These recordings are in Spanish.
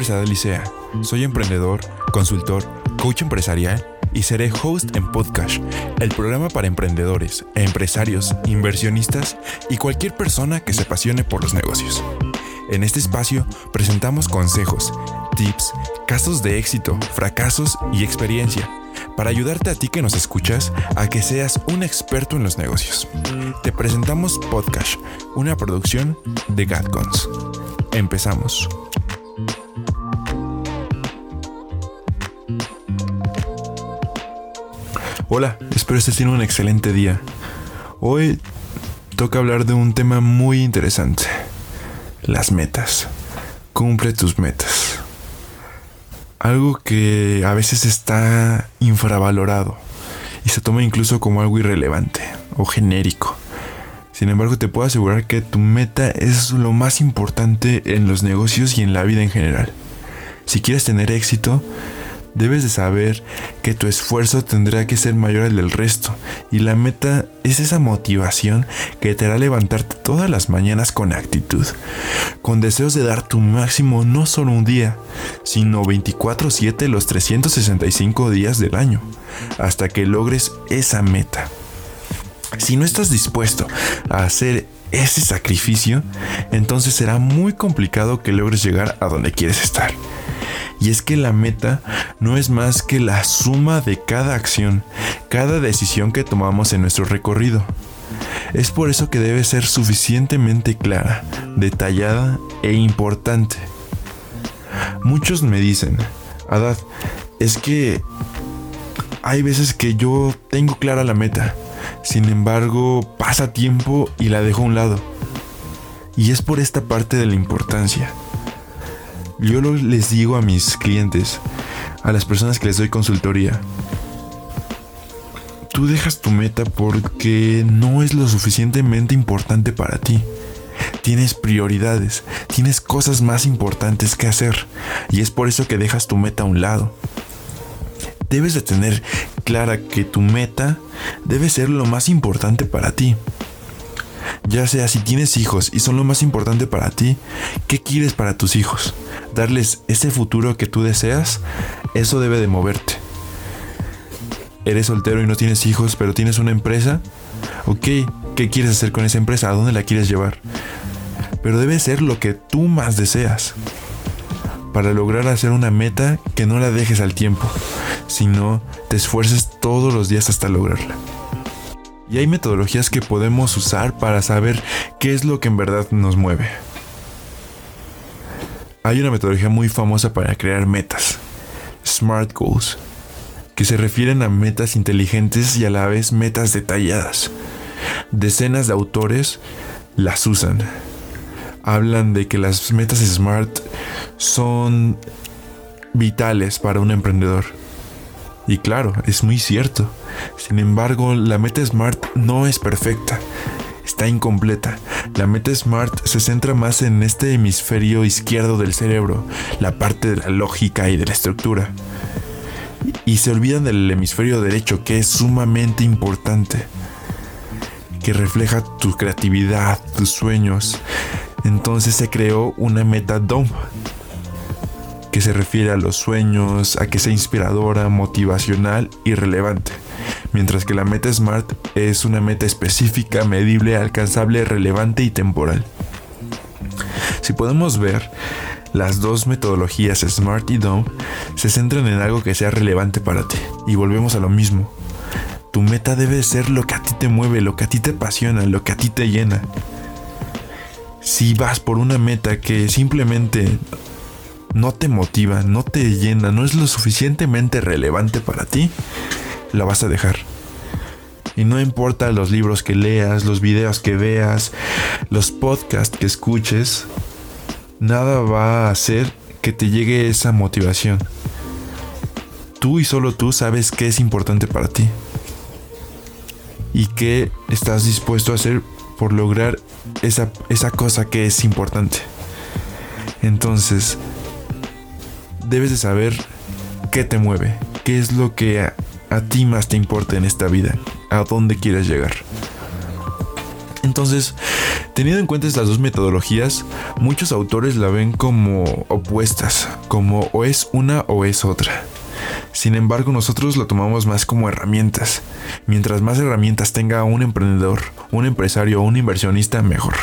es Adal Licea. Soy emprendedor, consultor, coach empresarial y seré host en Podcast, el programa para emprendedores, empresarios, inversionistas y cualquier persona que se apasione por los negocios. En este espacio presentamos consejos, tips, casos de éxito, fracasos y experiencia para ayudarte a ti que nos escuchas a que seas un experto en los negocios. Te presentamos Podcast, una producción de Gatcons. Empezamos. Hola, espero estés teniendo un excelente día. Hoy toca hablar de un tema muy interesante. Las metas. Cumple tus metas. Algo que a veces está infravalorado y se toma incluso como algo irrelevante o genérico. Sin embargo, te puedo asegurar que tu meta es lo más importante en los negocios y en la vida en general. Si quieres tener éxito, Debes de saber que tu esfuerzo tendrá que ser mayor al del resto y la meta es esa motivación que te hará levantarte todas las mañanas con actitud, con deseos de dar tu máximo no solo un día, sino 24/7 los 365 días del año, hasta que logres esa meta. Si no estás dispuesto a hacer ese sacrificio, entonces será muy complicado que logres llegar a donde quieres estar. Y es que la meta no es más que la suma de cada acción, cada decisión que tomamos en nuestro recorrido. Es por eso que debe ser suficientemente clara, detallada e importante. Muchos me dicen, Adad, es que hay veces que yo tengo clara la meta, sin embargo pasa tiempo y la dejo a un lado. Y es por esta parte de la importancia. Yo les digo a mis clientes, a las personas que les doy consultoría, tú dejas tu meta porque no es lo suficientemente importante para ti. Tienes prioridades, tienes cosas más importantes que hacer y es por eso que dejas tu meta a un lado. Debes de tener clara que tu meta debe ser lo más importante para ti. Ya sea si tienes hijos y son lo más importante para ti, ¿qué quieres para tus hijos? Darles ese futuro que tú deseas, eso debe de moverte. Eres soltero y no tienes hijos, pero tienes una empresa. Ok, ¿qué quieres hacer con esa empresa? ¿A dónde la quieres llevar? Pero debe ser lo que tú más deseas. Para lograr hacer una meta que no la dejes al tiempo, sino te esfuerces todos los días hasta lograrla. Y hay metodologías que podemos usar para saber qué es lo que en verdad nos mueve. Hay una metodología muy famosa para crear metas, SMART Goals, que se refieren a metas inteligentes y a la vez metas detalladas. Decenas de autores las usan. Hablan de que las metas SMART son vitales para un emprendedor. Y claro, es muy cierto. Sin embargo, la meta SMART no es perfecta está incompleta. La meta SMART se centra más en este hemisferio izquierdo del cerebro, la parte de la lógica y de la estructura. Y se olvidan del hemisferio derecho, que es sumamente importante, que refleja tu creatividad, tus sueños. Entonces se creó una meta DOM, que se refiere a los sueños, a que sea inspiradora, motivacional y relevante mientras que la meta SMART es una meta específica, medible, alcanzable, relevante y temporal. Si podemos ver, las dos metodologías SMART y DOM se centran en algo que sea relevante para ti. Y volvemos a lo mismo. Tu meta debe ser lo que a ti te mueve, lo que a ti te apasiona, lo que a ti te llena. Si vas por una meta que simplemente no te motiva, no te llena, no es lo suficientemente relevante para ti, la vas a dejar. Y no importa los libros que leas, los videos que veas, los podcasts que escuches, nada va a hacer que te llegue esa motivación. Tú y solo tú sabes qué es importante para ti. Y qué estás dispuesto a hacer por lograr esa, esa cosa que es importante. Entonces, debes de saber qué te mueve, qué es lo que a ti más te importa en esta vida, a dónde quieres llegar. Entonces, Teniendo en cuenta estas dos metodologías, muchos autores la ven como opuestas, como o es una o es otra. Sin embargo, nosotros lo tomamos más como herramientas. Mientras más herramientas tenga un emprendedor, un empresario o un inversionista, mejor.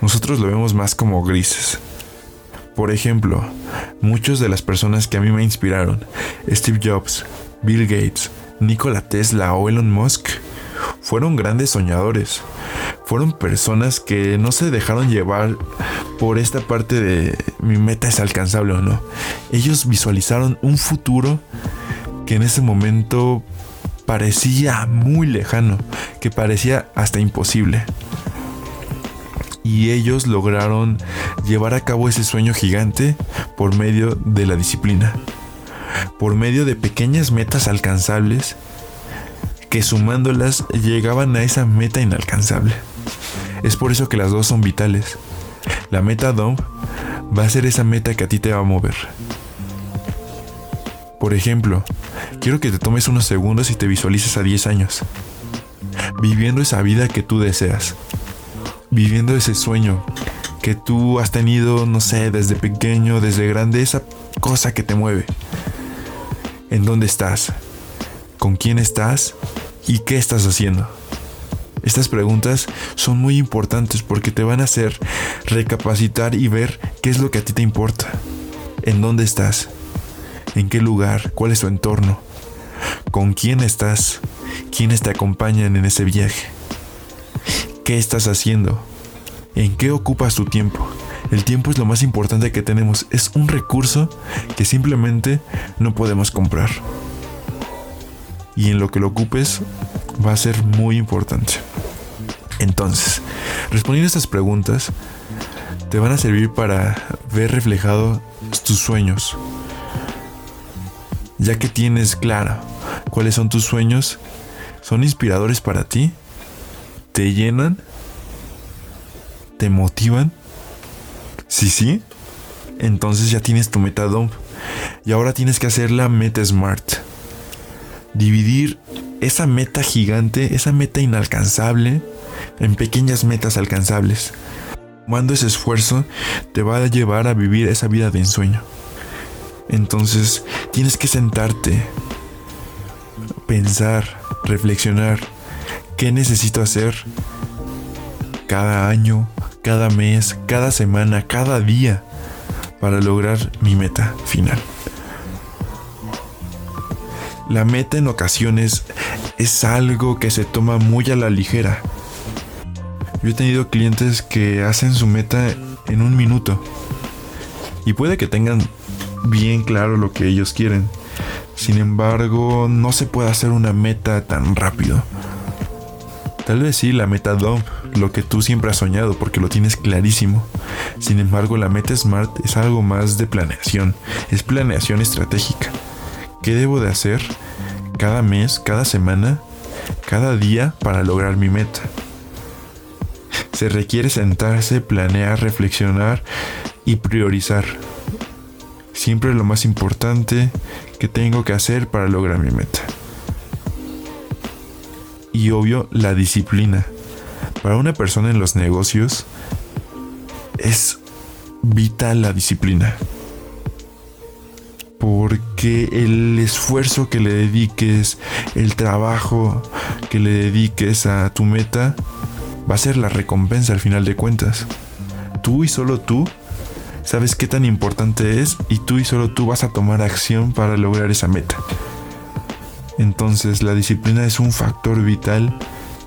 Nosotros lo vemos más como grises. Por ejemplo, muchas de las personas que a mí me inspiraron, Steve Jobs, Bill Gates, Nikola Tesla o Elon Musk, fueron grandes soñadores. Fueron personas que no se dejaron llevar por esta parte de mi meta es alcanzable o no. Ellos visualizaron un futuro que en ese momento parecía muy lejano, que parecía hasta imposible y ellos lograron llevar a cabo ese sueño gigante por medio de la disciplina, por medio de pequeñas metas alcanzables que sumándolas llegaban a esa meta inalcanzable. Es por eso que las dos son vitales. La meta DOM va a ser esa meta que a ti te va a mover. Por ejemplo, quiero que te tomes unos segundos y te visualices a 10 años, viviendo esa vida que tú deseas viviendo ese sueño que tú has tenido, no sé, desde pequeño, desde grande, esa cosa que te mueve. ¿En dónde estás? ¿Con quién estás? ¿Y qué estás haciendo? Estas preguntas son muy importantes porque te van a hacer recapacitar y ver qué es lo que a ti te importa. ¿En dónde estás? ¿En qué lugar? ¿Cuál es tu entorno? ¿Con quién estás? ¿Quiénes te acompañan en ese viaje? ¿Qué estás haciendo? ¿En qué ocupas tu tiempo? El tiempo es lo más importante que tenemos. Es un recurso que simplemente no podemos comprar. Y en lo que lo ocupes va a ser muy importante. Entonces, respondiendo a estas preguntas, te van a servir para ver reflejado tus sueños. Ya que tienes claro cuáles son tus sueños, son inspiradores para ti te llenan, te motivan. Sí, sí. Entonces ya tienes tu meta DOM. Y ahora tienes que hacer la meta SMART. Dividir esa meta gigante, esa meta inalcanzable, en pequeñas metas alcanzables. Cuando ese esfuerzo te va a llevar a vivir esa vida de ensueño. Entonces tienes que sentarte, pensar, reflexionar qué necesito hacer cada año, cada mes, cada semana, cada día para lograr mi meta final. La meta en ocasiones es algo que se toma muy a la ligera. Yo he tenido clientes que hacen su meta en un minuto y puede que tengan bien claro lo que ellos quieren. Sin embargo, no se puede hacer una meta tan rápido. Tal vez sí, la meta DOM, lo que tú siempre has soñado porque lo tienes clarísimo. Sin embargo, la meta SMART es algo más de planeación, es planeación estratégica. ¿Qué debo de hacer cada mes, cada semana, cada día para lograr mi meta? Se requiere sentarse, planear, reflexionar y priorizar. Siempre lo más importante que tengo que hacer para lograr mi meta y obvio la disciplina. Para una persona en los negocios es vital la disciplina. Porque el esfuerzo que le dediques, el trabajo que le dediques a tu meta, va a ser la recompensa al final de cuentas. Tú y solo tú sabes qué tan importante es y tú y solo tú vas a tomar acción para lograr esa meta. Entonces la disciplina es un factor vital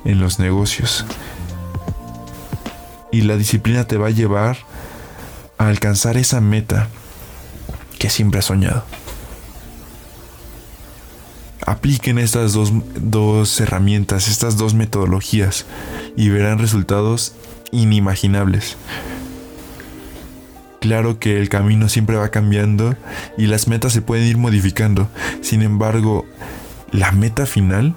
en los negocios. Y la disciplina te va a llevar a alcanzar esa meta que siempre has soñado. Apliquen estas dos, herramientas, estas dos metodologías y verán resultados inimaginables. Claro que el camino siempre va cambiando y las metas se pueden ir modificando. Sin embargo, la meta final,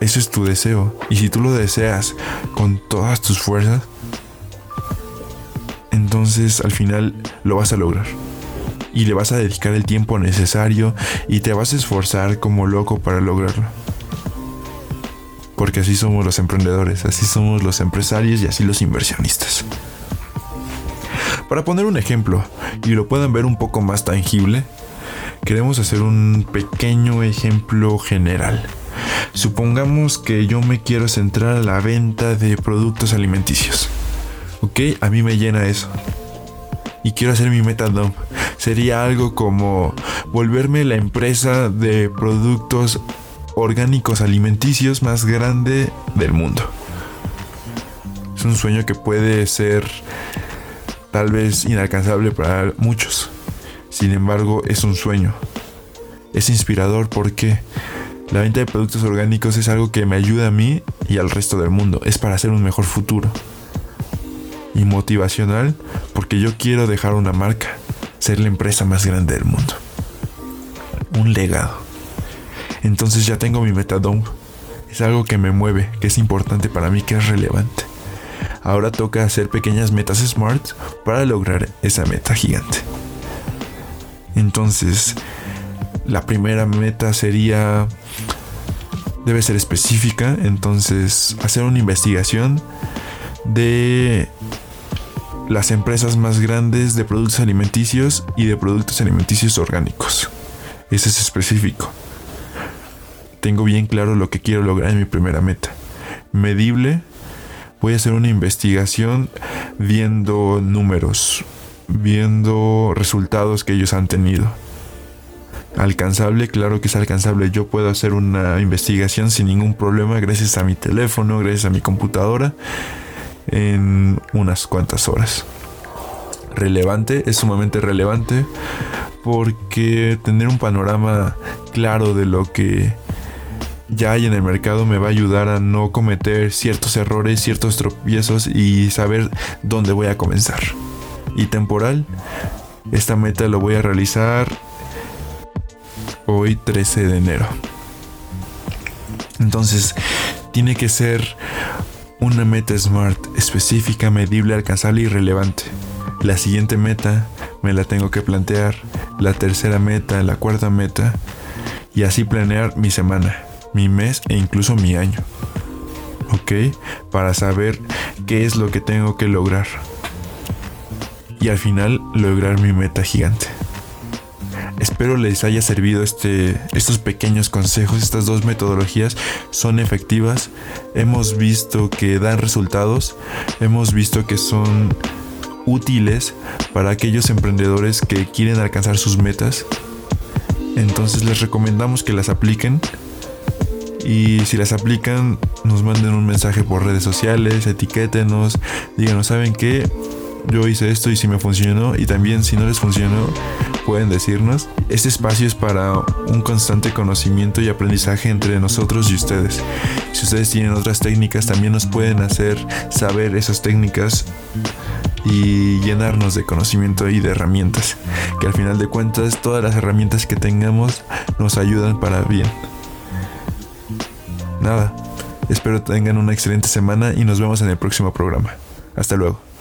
eso es tu deseo. Y si tú lo deseas con todas tus fuerzas, entonces al final lo vas a lograr. Y le vas a dedicar el tiempo necesario y te vas a esforzar como loco para lograrlo. Porque así somos los emprendedores, así somos los empresarios y así los inversionistas. Para poner un ejemplo y lo puedan ver un poco más tangible, queremos hacer un pequeño ejemplo general. Supongamos que yo me quiero centrar a la venta de productos alimenticios. ¿Ok? A mí me llena eso. Y quiero hacer mi meta dump. Sería algo como volverme la empresa de productos orgánicos alimenticios más grande del mundo. Es un sueño que puede ser tal vez inalcanzable para muchos. Sin embargo, es un sueño. Es inspirador porque la venta de productos orgánicos es algo que me ayuda a mí y al resto del mundo. Es para hacer un mejor futuro. Y motivacional porque yo quiero dejar una marca, ser la empresa más grande del mundo. Un legado. Entonces ya tengo mi metadome. Es algo que me mueve, que es importante para mí, que es relevante. Ahora toca hacer pequeñas metas smart para lograr esa meta gigante. Entonces, la primera meta sería debe ser específica, entonces hacer una investigación de las empresas más grandes de productos alimenticios y de productos alimenticios orgánicos. Ese es específico. Tengo bien claro lo que quiero lograr en mi primera meta. Medible. Voy a hacer una investigación viendo números, viendo resultados que ellos han tenido alcanzable, claro que es alcanzable. Yo puedo hacer una investigación sin ningún problema gracias a mi teléfono, gracias a mi computadora, en unas cuantas horas. Relevante, es sumamente relevante porque tener un panorama claro de lo que ya hay en el mercado me va a ayudar a no cometer ciertos errores, ciertos tropiezos y saber dónde voy a comenzar. Y temporal, esta meta lo voy a realizar hoy 13 de enero. Entonces, tiene que ser una meta smart, específica, medible, alcanzable y relevante. La siguiente meta me la tengo que plantear, la tercera meta, la cuarta meta, y así planear mi semana, mi mes e incluso mi año. ¿Ok? Para saber qué es lo que tengo que lograr. Y al final lograr mi meta gigante. Espero les haya servido este, estos pequeños consejos, estas dos metodologías son efectivas. Hemos visto que dan resultados, hemos visto que son útiles para aquellos emprendedores que quieren alcanzar sus metas. Entonces les recomendamos que las apliquen. Y si las aplican, nos manden un mensaje por redes sociales, etiquétenos, díganos, ¿saben qué? Yo hice esto y si me funcionó. Y también si no les funcionó, pueden decirnos. Este espacio es para un constante conocimiento y aprendizaje entre nosotros y ustedes. Si ustedes tienen otras técnicas, también nos pueden hacer saber esas técnicas y llenarnos de conocimiento y de herramientas. Que al final de cuentas todas las herramientas que tengamos nos ayudan para bien. Nada, espero tengan una excelente semana y nos vemos en el próximo programa. Hasta luego.